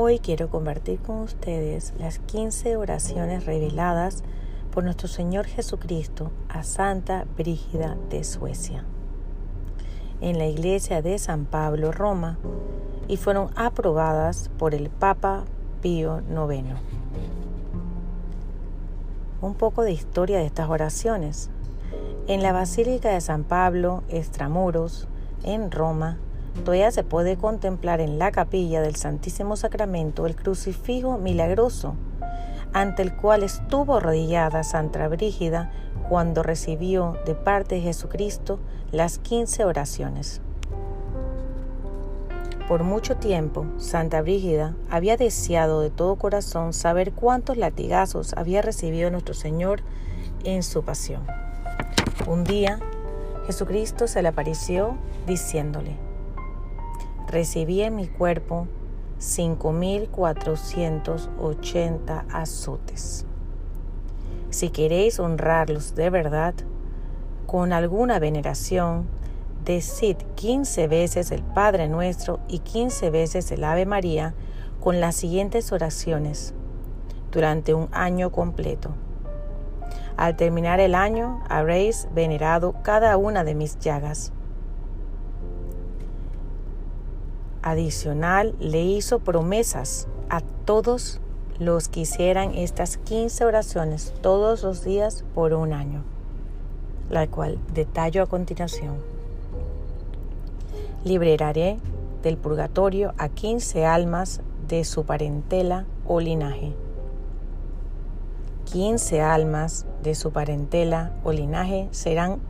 Hoy quiero compartir con ustedes las 15 oraciones reveladas por nuestro Señor Jesucristo a Santa Brígida de Suecia en la iglesia de San Pablo, Roma, y fueron aprobadas por el Papa Pío IX. Un poco de historia de estas oraciones. En la Basílica de San Pablo, Extramuros, en Roma, todavía se puede contemplar en la capilla del Santísimo Sacramento el crucifijo milagroso, ante el cual estuvo arrodillada Santa Brígida cuando recibió de parte de Jesucristo las quince oraciones. Por mucho tiempo, Santa Brígida había deseado de todo corazón saber cuántos latigazos había recibido nuestro Señor en su pasión. Un día, Jesucristo se le apareció diciéndole, recibí en mi cuerpo 5.480 azotes. Si queréis honrarlos de verdad, con alguna veneración, decid 15 veces el Padre Nuestro y 15 veces el Ave María con las siguientes oraciones durante un año completo. Al terminar el año habréis venerado cada una de mis llagas. Adicional, le hizo promesas a todos los que hicieran estas 15 oraciones todos los días por un año, la cual detallo a continuación. Liberaré del purgatorio a 15 almas de su parentela o linaje. 15 almas de su parentela o linaje serán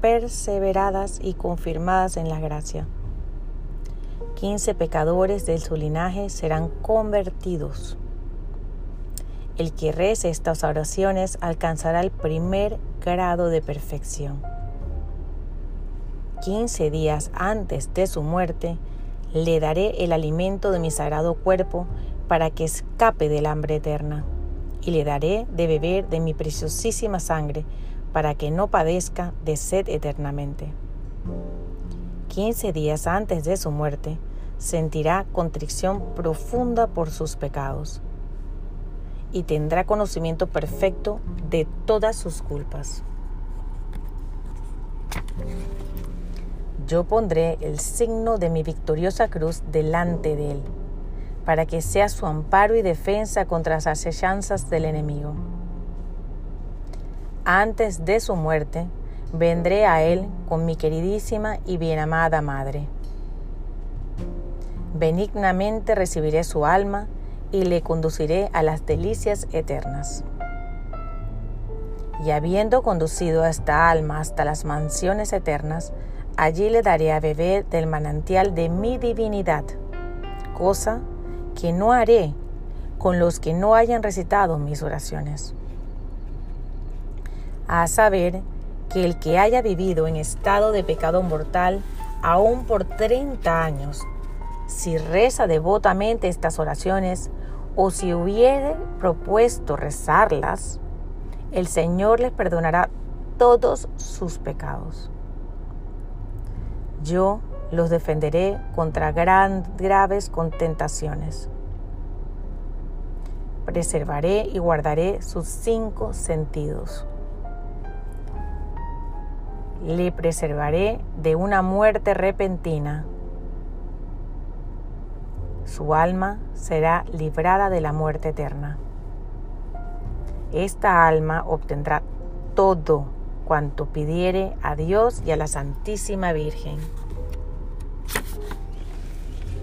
perseveradas y confirmadas en la gracia. 15 pecadores de su linaje serán convertidos. El que rece estas oraciones alcanzará el primer grado de perfección. 15 días antes de su muerte, le daré el alimento de mi sagrado cuerpo para que escape del hambre eterna y le daré de beber de mi preciosísima sangre, para que no padezca de sed eternamente. Quince días antes de su muerte, sentirá contrición profunda por sus pecados y tendrá conocimiento perfecto de todas sus culpas. Yo pondré el signo de mi victoriosa cruz delante de él para que sea su amparo y defensa contra las asechanzas del enemigo. Antes de su muerte, vendré a él con mi queridísima y bien amada madre. Benignamente recibiré su alma y le conduciré a las delicias eternas. Y habiendo conducido a esta alma hasta las mansiones eternas, allí le daré a beber del manantial de mi divinidad, cosa que no haré con los que no hayan recitado mis oraciones. A saber, que el que haya vivido en estado de pecado mortal aún por 30 años, si reza devotamente estas oraciones o si hubiere propuesto rezarlas, el Señor les perdonará todos sus pecados. Yo los defenderé contra gran, graves contentaciones. Preservaré y guardaré sus cinco sentidos. Le preservaré de una muerte repentina. Su alma será librada de la muerte eterna. Esta alma obtendrá todo cuanto pidiere a Dios y a la Santísima Virgen.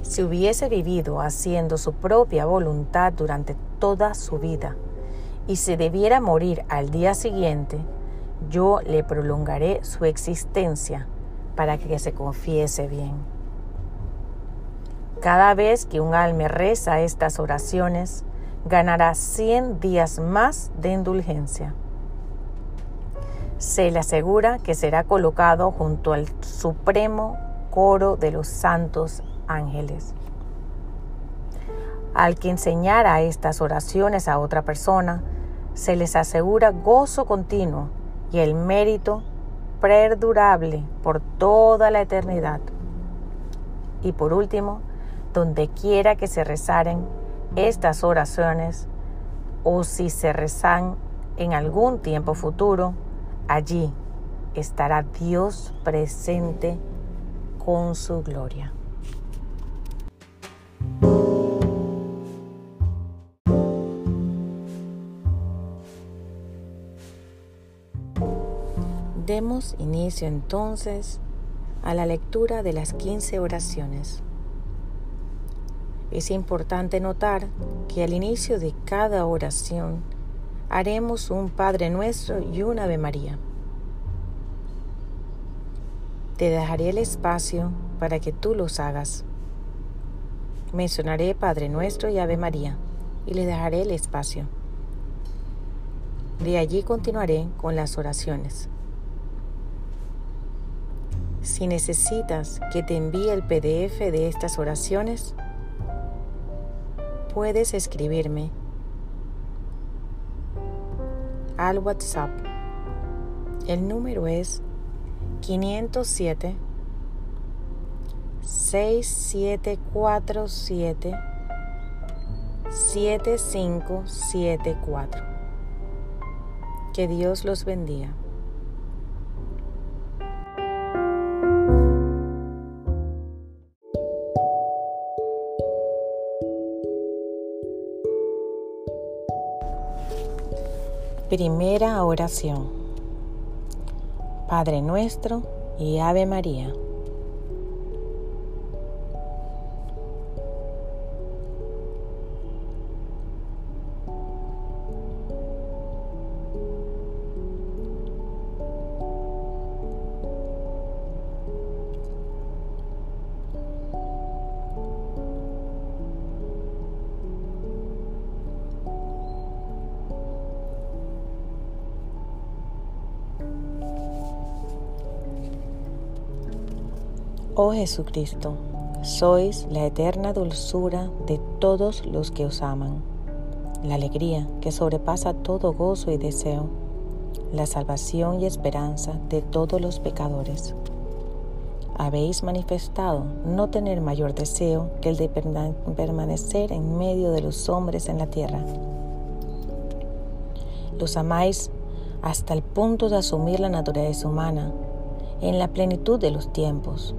Si hubiese vivido haciendo su propia voluntad durante toda su vida y se debiera morir al día siguiente, yo le prolongaré su existencia para que se confiese bien. Cada vez que un alma reza estas oraciones, ganará 100 días más de indulgencia. Se le asegura que será colocado junto al supremo coro de los santos ángeles. Al que enseñara estas oraciones a otra persona, se les asegura gozo continuo y el mérito perdurable por toda la eternidad. Y por último, donde quiera que se rezaren, estas oraciones o si se rezan en algún tiempo futuro, allí estará Dios presente con su gloria. Demos inicio entonces a la lectura de las 15 oraciones. Es importante notar que al inicio de cada oración haremos un Padre Nuestro y un Ave María. Te dejaré el espacio para que tú los hagas. Mencionaré Padre Nuestro y Ave María y le dejaré el espacio. De allí continuaré con las oraciones. Si necesitas que te envíe el PDF de estas oraciones, puedes escribirme al WhatsApp. El número es 507 6747 7574. Que Dios los bendiga. Primera oración. Padre nuestro y Ave María. Oh Jesucristo, sois la eterna dulzura de todos los que os aman, la alegría que sobrepasa todo gozo y deseo, la salvación y esperanza de todos los pecadores. Habéis manifestado no tener mayor deseo que el de permanecer en medio de los hombres en la tierra. Los amáis hasta el punto de asumir la naturaleza humana en la plenitud de los tiempos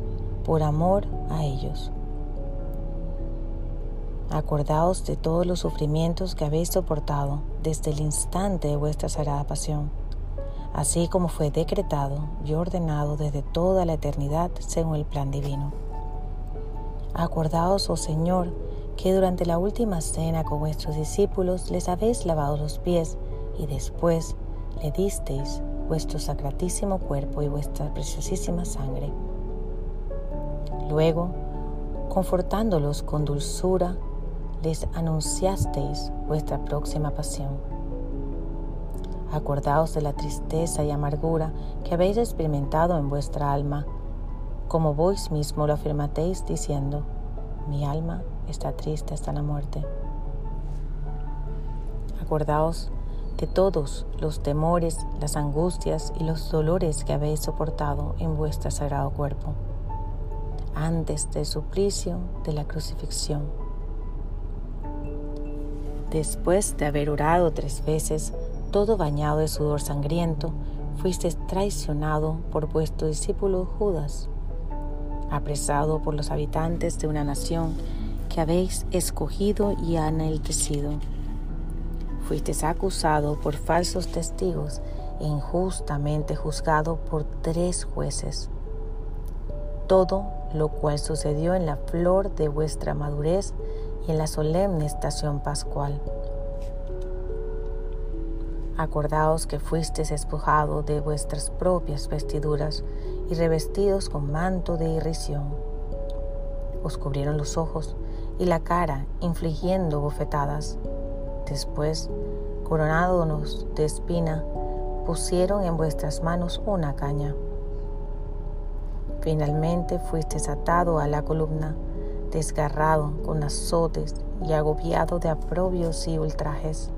por amor a ellos. Acordaos de todos los sufrimientos que habéis soportado desde el instante de vuestra sagrada pasión, así como fue decretado y ordenado desde toda la eternidad según el plan divino. Acordaos, oh Señor, que durante la última cena con vuestros discípulos les habéis lavado los pies y después le disteis vuestro sacratísimo cuerpo y vuestra preciosísima sangre Luego, confortándolos con dulzura, les anunciasteis vuestra próxima pasión. Acordaos de la tristeza y amargura que habéis experimentado en vuestra alma, como vos mismo lo afirmasteis diciendo, mi alma está triste hasta la muerte. Acordaos de todos los temores, las angustias y los dolores que habéis soportado en vuestro sagrado cuerpo antes del suplicio de la crucifixión. Después de haber orado tres veces, todo bañado de sudor sangriento, fuiste traicionado por vuestro discípulo Judas, apresado por los habitantes de una nación que habéis escogido y enaltecido. Fuiste acusado por falsos testigos e injustamente juzgado por tres jueces. Todo lo cual sucedió en la flor de vuestra madurez y en la solemne estación pascual. Acordaos que fuisteis despojado de vuestras propias vestiduras y revestidos con manto de irrisión. Os cubrieron los ojos y la cara, infligiendo bofetadas. Después, coronados de espina, pusieron en vuestras manos una caña Finalmente fuiste atado a la columna, desgarrado con azotes y agobiado de aprobios y ultrajes.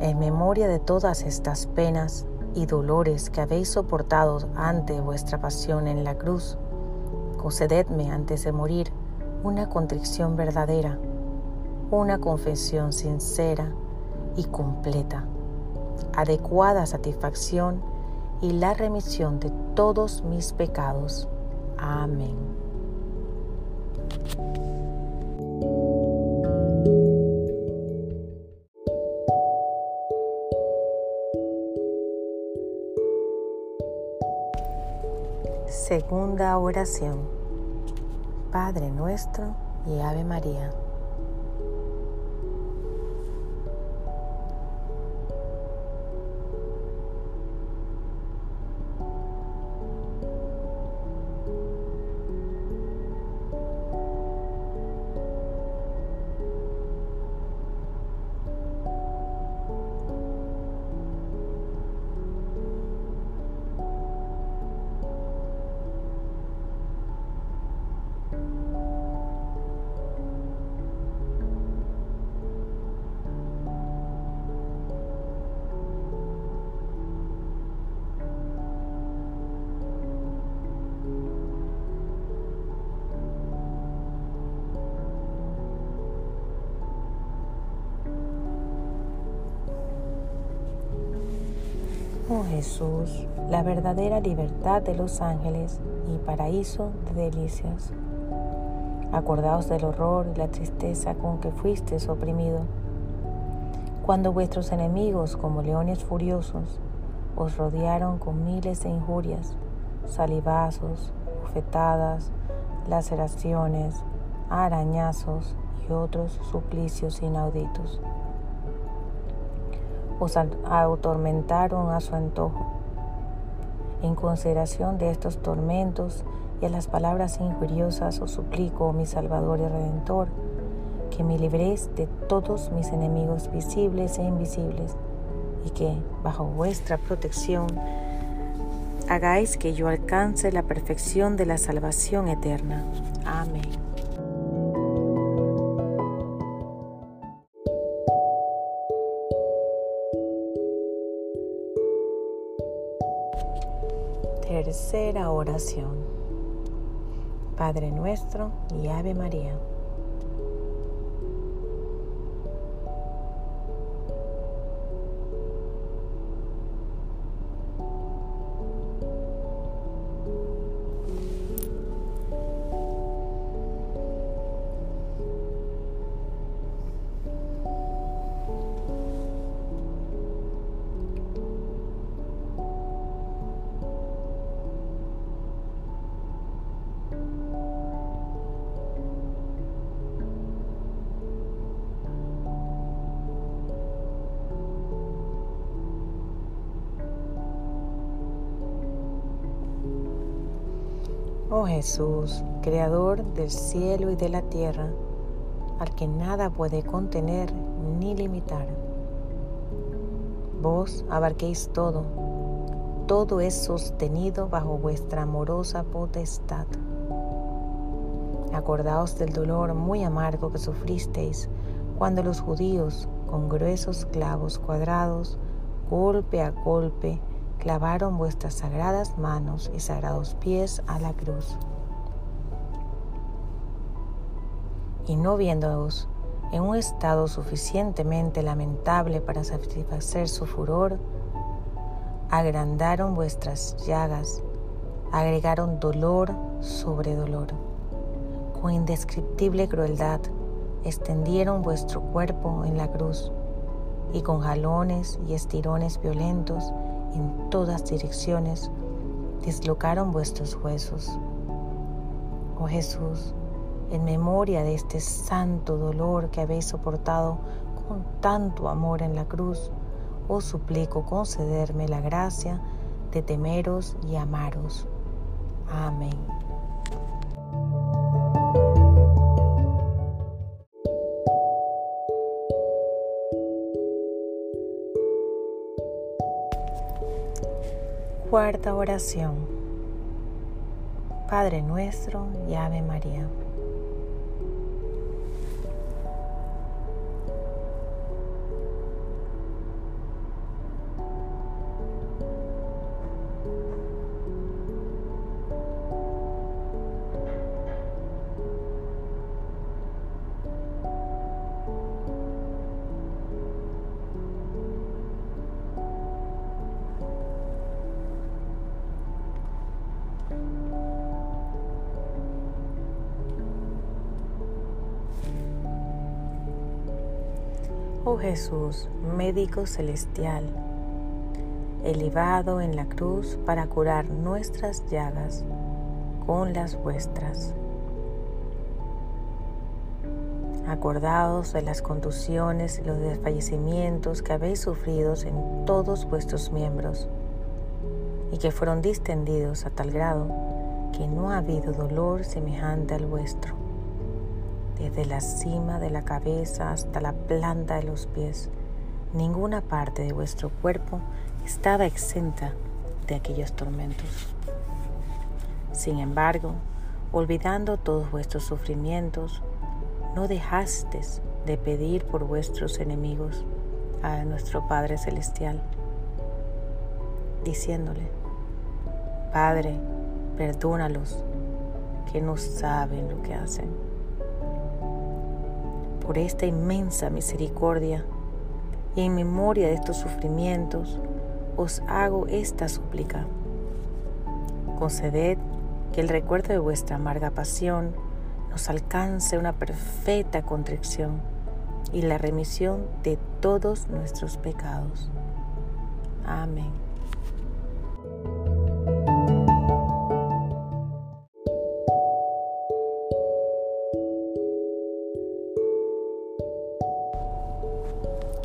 En memoria de todas estas penas y dolores que habéis soportado ante vuestra pasión en la cruz, concededme antes de morir una contrición verdadera, una confesión sincera y completa, adecuada satisfacción y la remisión de todos mis pecados. Amén. Segunda oración. Padre nuestro y Ave María. Jesús, la verdadera libertad de los ángeles y paraíso de delicias. Acordaos del horror y la tristeza con que fuisteis oprimido, cuando vuestros enemigos, como leones furiosos, os rodearon con miles de injurias, salivazos, bofetadas, laceraciones, arañazos y otros suplicios inauditos os atormentaron a su antojo. En consideración de estos tormentos y a las palabras injuriosas os suplico, mi Salvador y Redentor, que me libréis de todos mis enemigos visibles e invisibles y que, bajo vuestra protección, hagáis que yo alcance la perfección de la salvación eterna. Amén. Oración. Padre nuestro y Ave María. Oh Jesús, Creador del cielo y de la tierra, al que nada puede contener ni limitar. Vos abarquéis todo, todo es sostenido bajo vuestra amorosa potestad. Acordaos del dolor muy amargo que sufristeis cuando los judíos, con gruesos clavos cuadrados, golpe a golpe, clavaron vuestras sagradas manos y sagrados pies a la cruz. Y no viéndoos en un estado suficientemente lamentable para satisfacer su furor, agrandaron vuestras llagas, agregaron dolor sobre dolor. Con indescriptible crueldad extendieron vuestro cuerpo en la cruz y con jalones y estirones violentos en todas direcciones, dislocaron vuestros huesos. Oh Jesús, en memoria de este santo dolor que habéis soportado con tanto amor en la cruz, os suplico concederme la gracia de temeros y amaros. Amén. Cuarta oración. Padre nuestro y Ave María. Oh Jesús, médico celestial, elevado en la cruz para curar nuestras llagas con las vuestras. Acordados de las contusiones y los desfallecimientos que habéis sufrido en todos vuestros miembros y que fueron distendidos a tal grado que no ha habido dolor semejante al vuestro desde la cima de la cabeza hasta la planta de los pies. Ninguna parte de vuestro cuerpo estaba exenta de aquellos tormentos. Sin embargo, olvidando todos vuestros sufrimientos, no dejasteis de pedir por vuestros enemigos a nuestro Padre Celestial, diciéndole, Padre, perdónalos, que no saben lo que hacen por esta inmensa misericordia y en memoria de estos sufrimientos, os hago esta súplica. Conceded que el recuerdo de vuestra amarga pasión nos alcance una perfecta contrición y la remisión de todos nuestros pecados. Amén.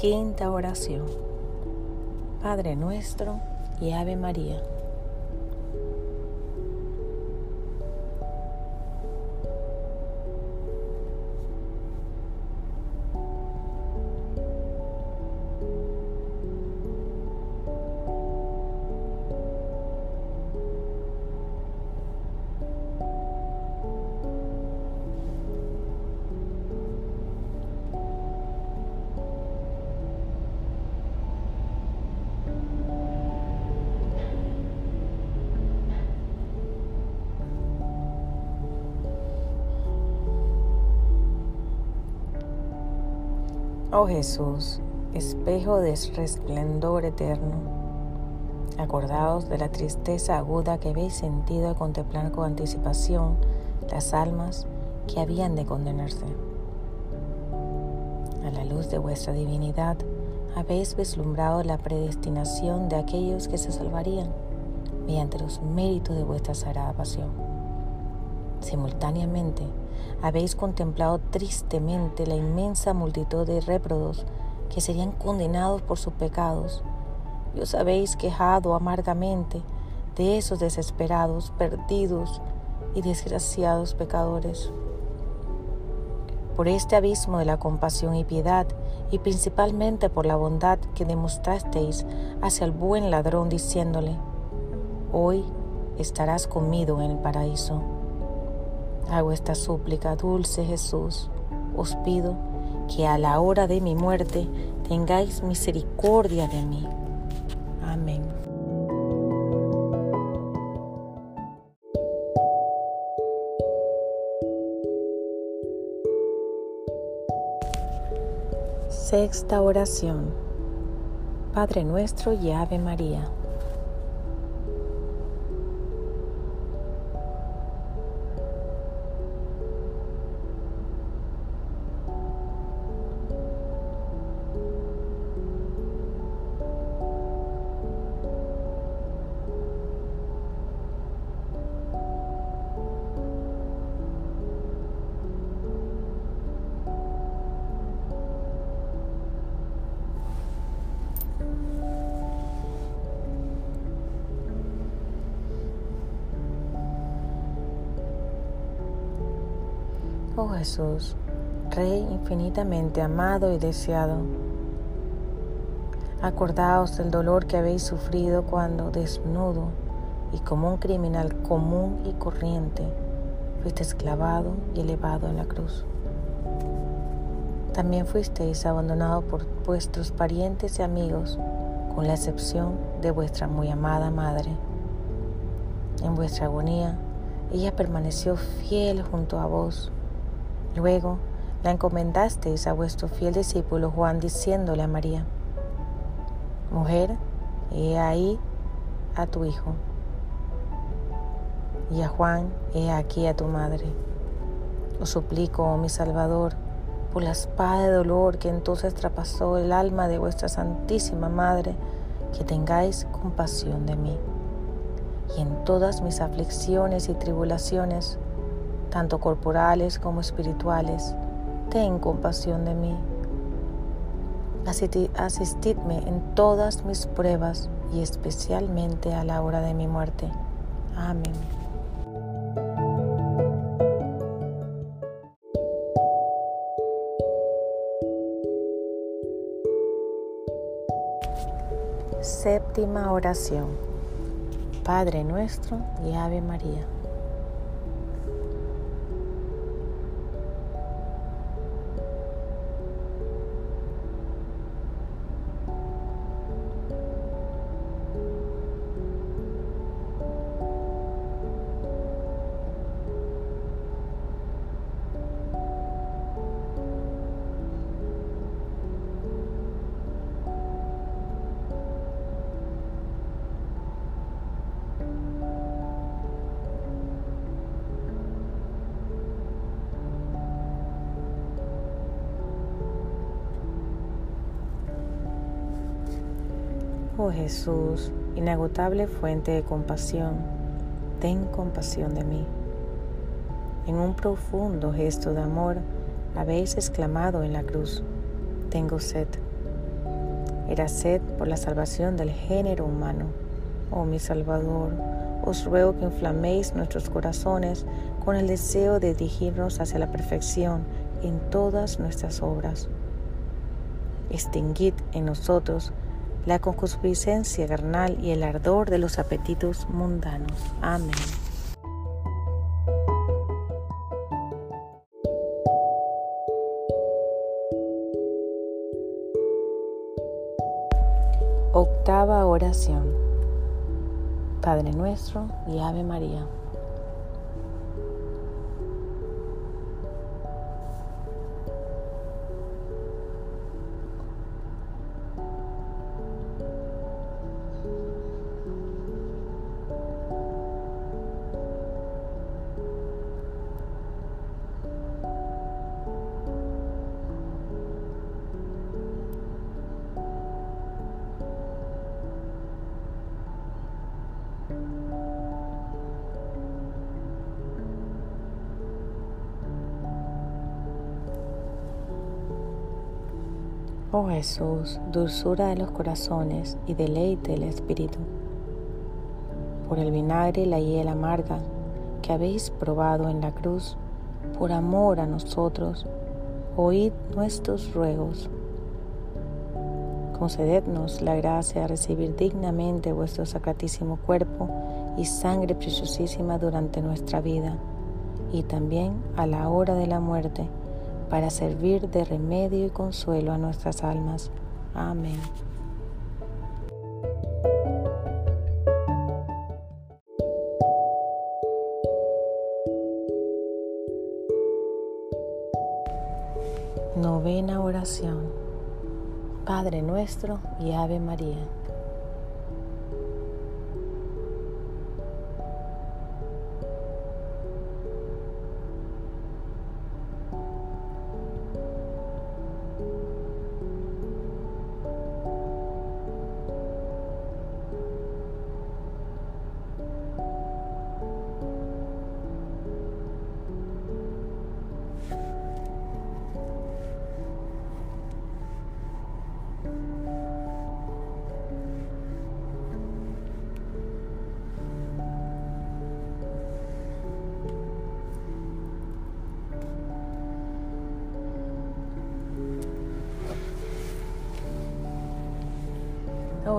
Quinta oración. Padre nuestro y Ave María. Oh Jesús, espejo de resplendor eterno, acordaos de la tristeza aguda que habéis sentido al contemplar con anticipación las almas que habían de condenarse. A la luz de vuestra divinidad, habéis vislumbrado la predestinación de aquellos que se salvarían mediante los méritos de vuestra sagrada pasión. Simultáneamente, habéis contemplado tristemente la inmensa multitud de réprodos que serían condenados por sus pecados, y os habéis quejado amargamente de esos desesperados, perdidos y desgraciados pecadores. Por este abismo de la compasión y piedad, y principalmente por la bondad que demostrasteis hacia el buen ladrón, diciéndole, Hoy estarás conmigo en el paraíso. Hago esta súplica, dulce Jesús. Os pido que a la hora de mi muerte tengáis misericordia de mí. Amén. Sexta oración. Padre nuestro y Ave María. Jesús, Rey infinitamente amado y deseado, acordaos del dolor que habéis sufrido cuando desnudo y como un criminal común y corriente fuiste esclavado y elevado en la cruz. También fuisteis abandonado por vuestros parientes y amigos, con la excepción de vuestra muy amada madre. En vuestra agonía, ella permaneció fiel junto a vos Luego la encomendasteis a vuestro fiel discípulo Juan diciéndole a María, Mujer, he ahí a tu hijo. Y a Juan, he aquí a tu madre. Os suplico, oh mi Salvador, por la espada de dolor que entonces traspasó el alma de vuestra Santísima Madre, que tengáis compasión de mí. Y en todas mis aflicciones y tribulaciones, tanto corporales como espirituales, ten compasión de mí. Asistidme en todas mis pruebas y especialmente a la hora de mi muerte. Amén. Séptima oración. Padre nuestro y Ave María. Jesús, inagotable fuente de compasión, ten compasión de mí. En un profundo gesto de amor habéis exclamado en la cruz, tengo sed. Era sed por la salvación del género humano. Oh mi Salvador, os ruego que inflaméis nuestros corazones con el deseo de dirigirnos hacia la perfección en todas nuestras obras. Extinguid en nosotros la concupiscencia carnal y el ardor de los apetitos mundanos. Amén. Octava oración. Padre nuestro y Ave María. Oh Jesús, dulzura de los corazones y deleite del espíritu, por el vinagre y la hiel amarga que habéis probado en la cruz, por amor a nosotros, oíd nuestros ruegos. Concedednos la gracia de recibir dignamente vuestro sacratísimo cuerpo y sangre preciosísima durante nuestra vida y también a la hora de la muerte para servir de remedio y consuelo a nuestras almas. Amén. Novena oración. Padre nuestro y Ave María.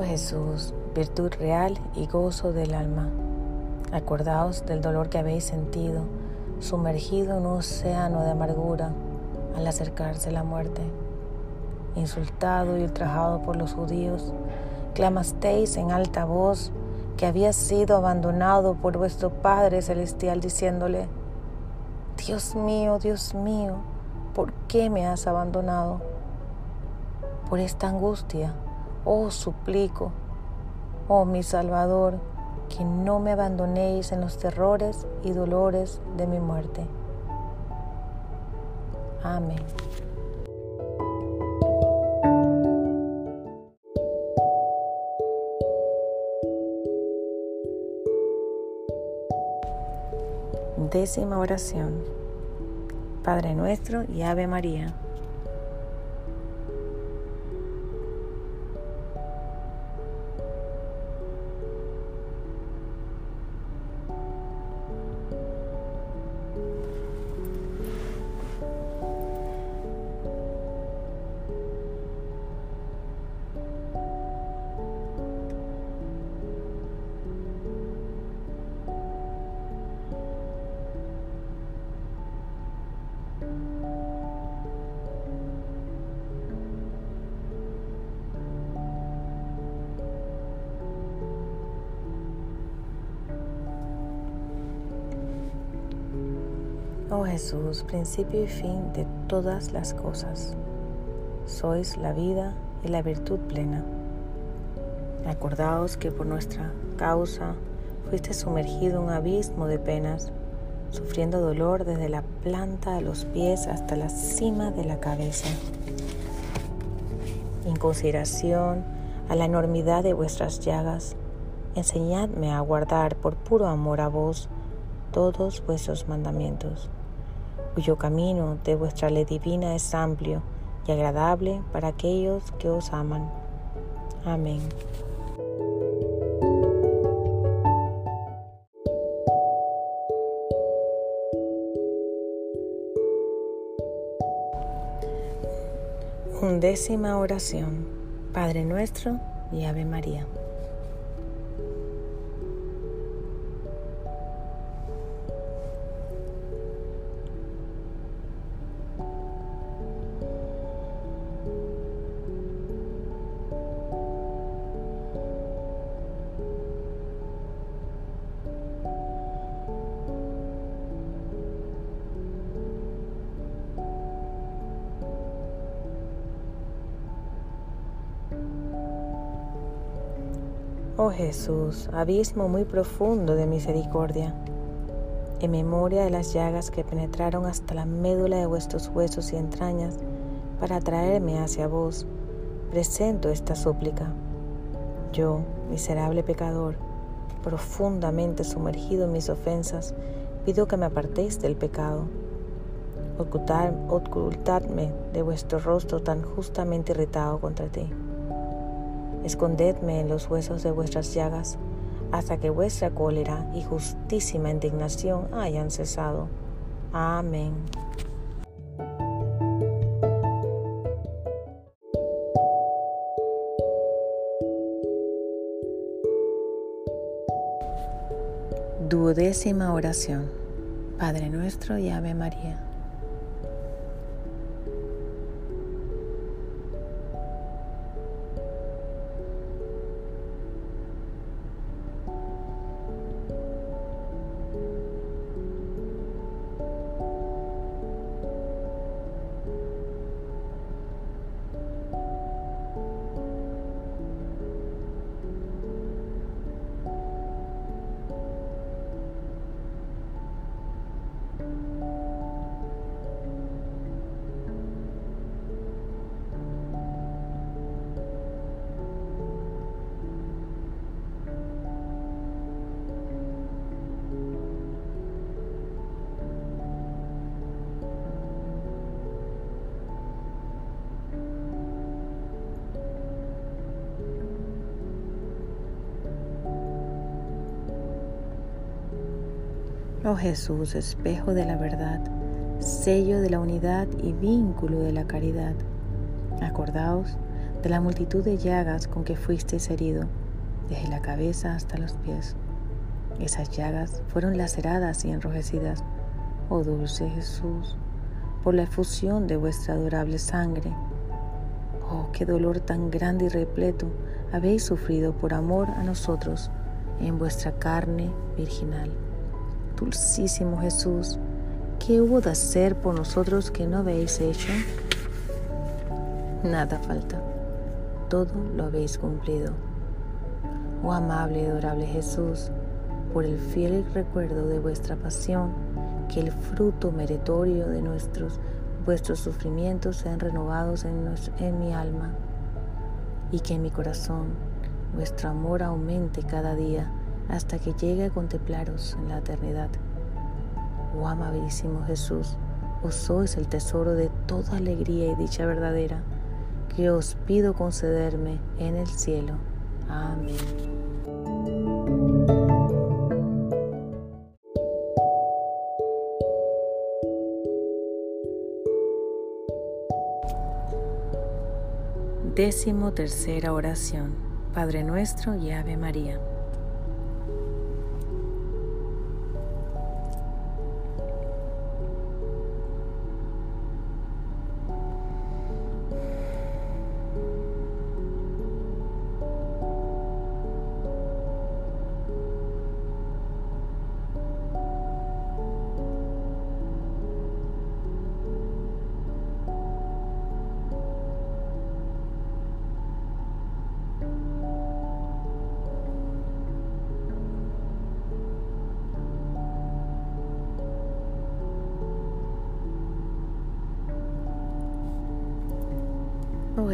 Jesús, virtud real y gozo del alma, acordaos del dolor que habéis sentido, sumergido en un océano de amargura al acercarse la muerte. Insultado y ultrajado por los judíos, clamasteis en alta voz que había sido abandonado por vuestro Padre Celestial, diciéndole, Dios mío, Dios mío, ¿por qué me has abandonado? Por esta angustia Oh suplico, oh mi Salvador, que no me abandonéis en los terrores y dolores de mi muerte. Amén. Décima oración. Padre nuestro y Ave María. Jesús, principio y fin de todas las cosas. Sois la vida y la virtud plena. Acordaos que por nuestra causa fuiste sumergido en un abismo de penas, sufriendo dolor desde la planta de los pies hasta la cima de la cabeza. En consideración a la enormidad de vuestras llagas, enseñadme a guardar por puro amor a vos todos vuestros mandamientos cuyo camino de vuestra ley divina es amplio y agradable para aquellos que os aman. Amén. Undécima oración. Padre nuestro y Ave María. Oh Jesús, abismo muy profundo de misericordia, en memoria de las llagas que penetraron hasta la médula de vuestros huesos y entrañas para traerme hacia vos, presento esta súplica. Yo, miserable pecador, profundamente sumergido en mis ofensas, pido que me apartéis del pecado. ocultadme de vuestro rostro tan justamente irritado contra ti. Escondedme en los huesos de vuestras llagas, hasta que vuestra cólera y justísima indignación hayan cesado. Amén. Duodécima oración. Padre nuestro y Ave María. Oh Jesús, espejo de la verdad, sello de la unidad y vínculo de la caridad, acordaos de la multitud de llagas con que fuisteis herido, desde la cabeza hasta los pies. Esas llagas fueron laceradas y enrojecidas, oh dulce Jesús, por la efusión de vuestra adorable sangre. Oh, qué dolor tan grande y repleto habéis sufrido por amor a nosotros en vuestra carne virginal. Dulcísimo Jesús, ¿qué hubo de hacer por nosotros que no habéis hecho? Nada falta, todo lo habéis cumplido. Oh amable y adorable Jesús, por el fiel recuerdo de vuestra pasión, que el fruto meritorio de nuestros vuestros sufrimientos sean renovados en, en mi alma y que en mi corazón vuestro amor aumente cada día hasta que llegue a contemplaros en la eternidad. Oh amabilísimo Jesús, vos sois el tesoro de toda alegría y dicha verdadera, que os pido concederme en el cielo. Amén. Décimo tercera oración. Padre nuestro y Ave María.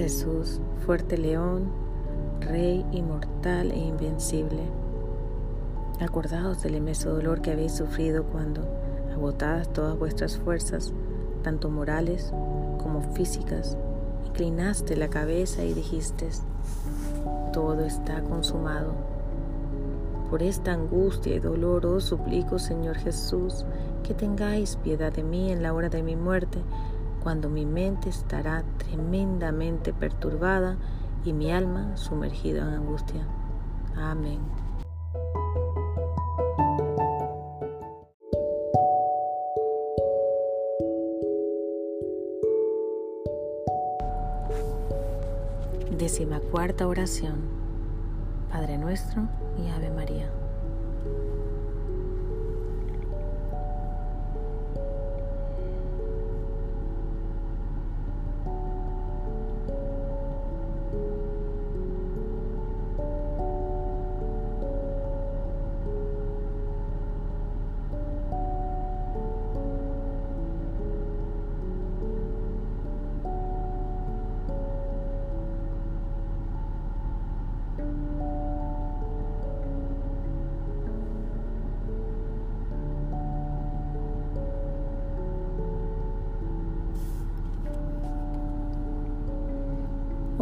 Jesús, fuerte león, Rey inmortal e invencible, acordaos del inmenso dolor que habéis sufrido cuando, agotadas todas vuestras fuerzas, tanto morales como físicas, inclinaste la cabeza y dijiste, todo está consumado. Por esta angustia y dolor os suplico, Señor Jesús, que tengáis piedad de mí en la hora de mi muerte, cuando mi mente estará tremendamente perturbada y mi alma sumergida en angustia. Amén. Décima cuarta oración. Padre nuestro y Ave María.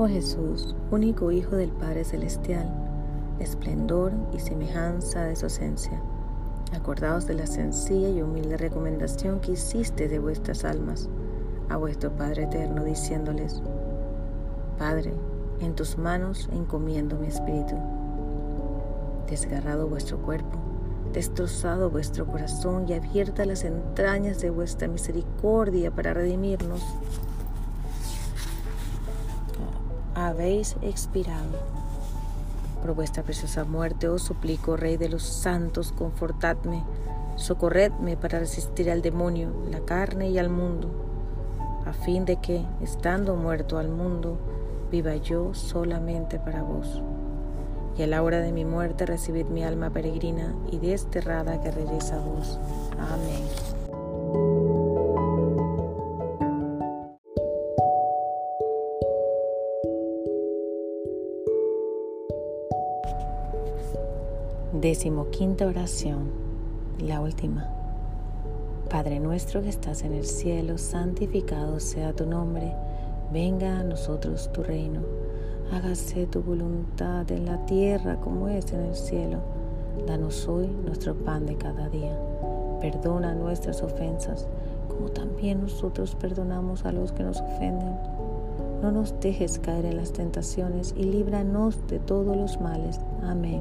Jesús, único Hijo del Padre Celestial, esplendor y semejanza de su esencia, acordaos de la sencilla y humilde recomendación que hiciste de vuestras almas a vuestro Padre Eterno, diciéndoles, Padre, en tus manos encomiendo mi espíritu. Desgarrado vuestro cuerpo, destrozado vuestro corazón y abierta las entrañas de vuestra misericordia para redimirnos habéis expirado. Por vuestra preciosa muerte os suplico, Rey de los santos, confortadme, socorredme para resistir al demonio, la carne y al mundo, a fin de que, estando muerto al mundo, viva yo solamente para vos. Y a la hora de mi muerte recibid mi alma peregrina y desterrada que regresa a vos. Amén. Decimoquinta oración, la última. Padre nuestro que estás en el cielo, santificado sea tu nombre, venga a nosotros tu reino, hágase tu voluntad en la tierra como es en el cielo. Danos hoy nuestro pan de cada día. Perdona nuestras ofensas, como también nosotros perdonamos a los que nos ofenden. No nos dejes caer en las tentaciones y líbranos de todos los males. Amén.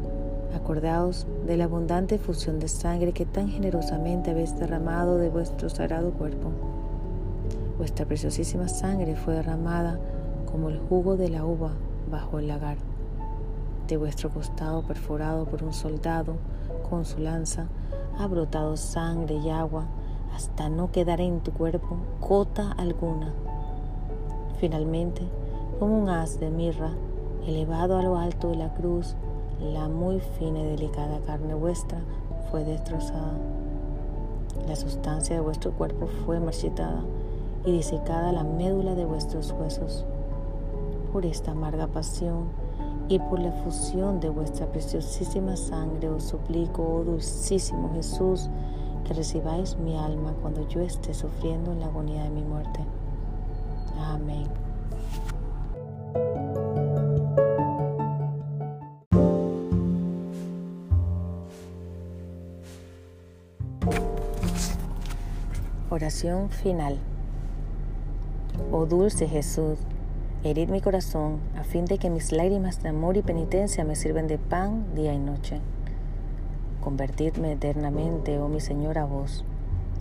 Acordaos de la abundante fusión de sangre que tan generosamente habéis derramado de vuestro sagrado cuerpo. Vuestra preciosísima sangre fue derramada como el jugo de la uva bajo el lagar. De vuestro costado perforado por un soldado con su lanza ha brotado sangre y agua hasta no quedar en tu cuerpo gota alguna. Finalmente, como un haz de mirra, elevado a lo alto de la cruz, la muy fina y delicada carne vuestra fue destrozada. La sustancia de vuestro cuerpo fue marchitada y disecada la médula de vuestros huesos. Por esta amarga pasión y por la fusión de vuestra preciosísima sangre os suplico, oh dulcísimo Jesús, que recibáis mi alma cuando yo esté sufriendo en la agonía de mi muerte. Amén. Oración final. Oh dulce Jesús, herid mi corazón a fin de que mis lágrimas de amor y penitencia me sirven de pan día y noche. Convertidme eternamente, oh mi Señor, a vos.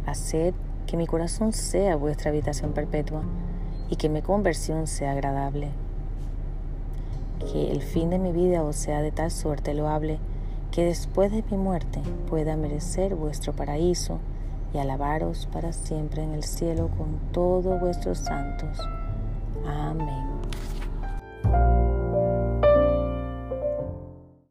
Haced que mi corazón sea vuestra habitación perpetua y que mi conversión sea agradable. Que el fin de mi vida os sea de tal suerte loable que después de mi muerte pueda merecer vuestro paraíso y alabaros para siempre en el cielo con todos vuestros santos. Amén.